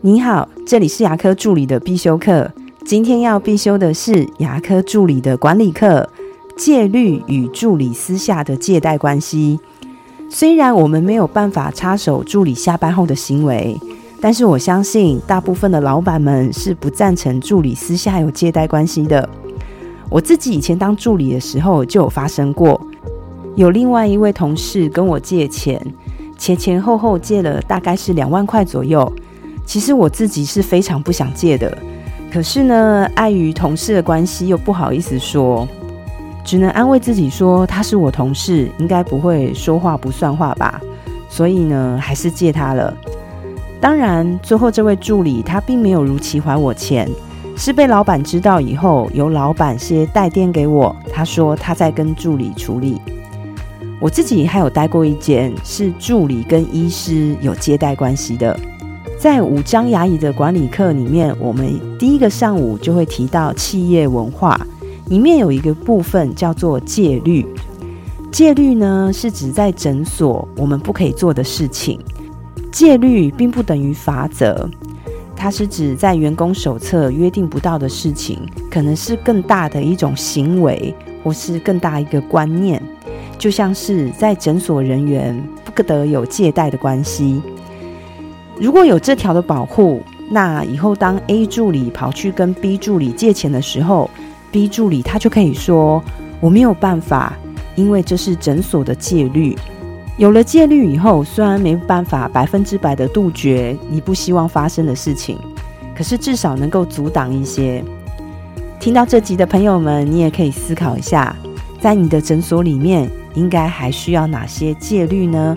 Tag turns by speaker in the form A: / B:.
A: 你好，这里是牙科助理的必修课。今天要必修的是牙科助理的管理课——戒律与助理私下的借贷关系。虽然我们没有办法插手助理下班后的行为，但是我相信大部分的老板们是不赞成助理私下有借贷关系的。我自己以前当助理的时候就有发生过，有另外一位同事跟我借钱，前前后后借了大概是两万块左右。其实我自己是非常不想借的，可是呢，碍于同事的关系，又不好意思说，只能安慰自己说他是我同事，应该不会说话不算话吧。所以呢，还是借他了。当然，最后这位助理他并没有如期还我钱，是被老板知道以后，由老板先代垫给我。他说他在跟助理处理。我自己还有待过一间，是助理跟医师有接待关系的。在五章牙医的管理课里面，我们第一个上午就会提到企业文化，里面有一个部分叫做戒律。戒律呢是指在诊所我们不可以做的事情。戒律并不等于法则，它是指在员工手册约定不到的事情，可能是更大的一种行为，或是更大一个观念。就像是在诊所人员不得有借贷的关系。如果有这条的保护，那以后当 A 助理跑去跟 B 助理借钱的时候，B 助理他就可以说我没有办法，因为这是诊所的戒律。有了戒律以后，虽然没办法百分之百的杜绝你不希望发生的事情，可是至少能够阻挡一些。听到这集的朋友们，你也可以思考一下，在你的诊所里面，应该还需要哪些戒律呢？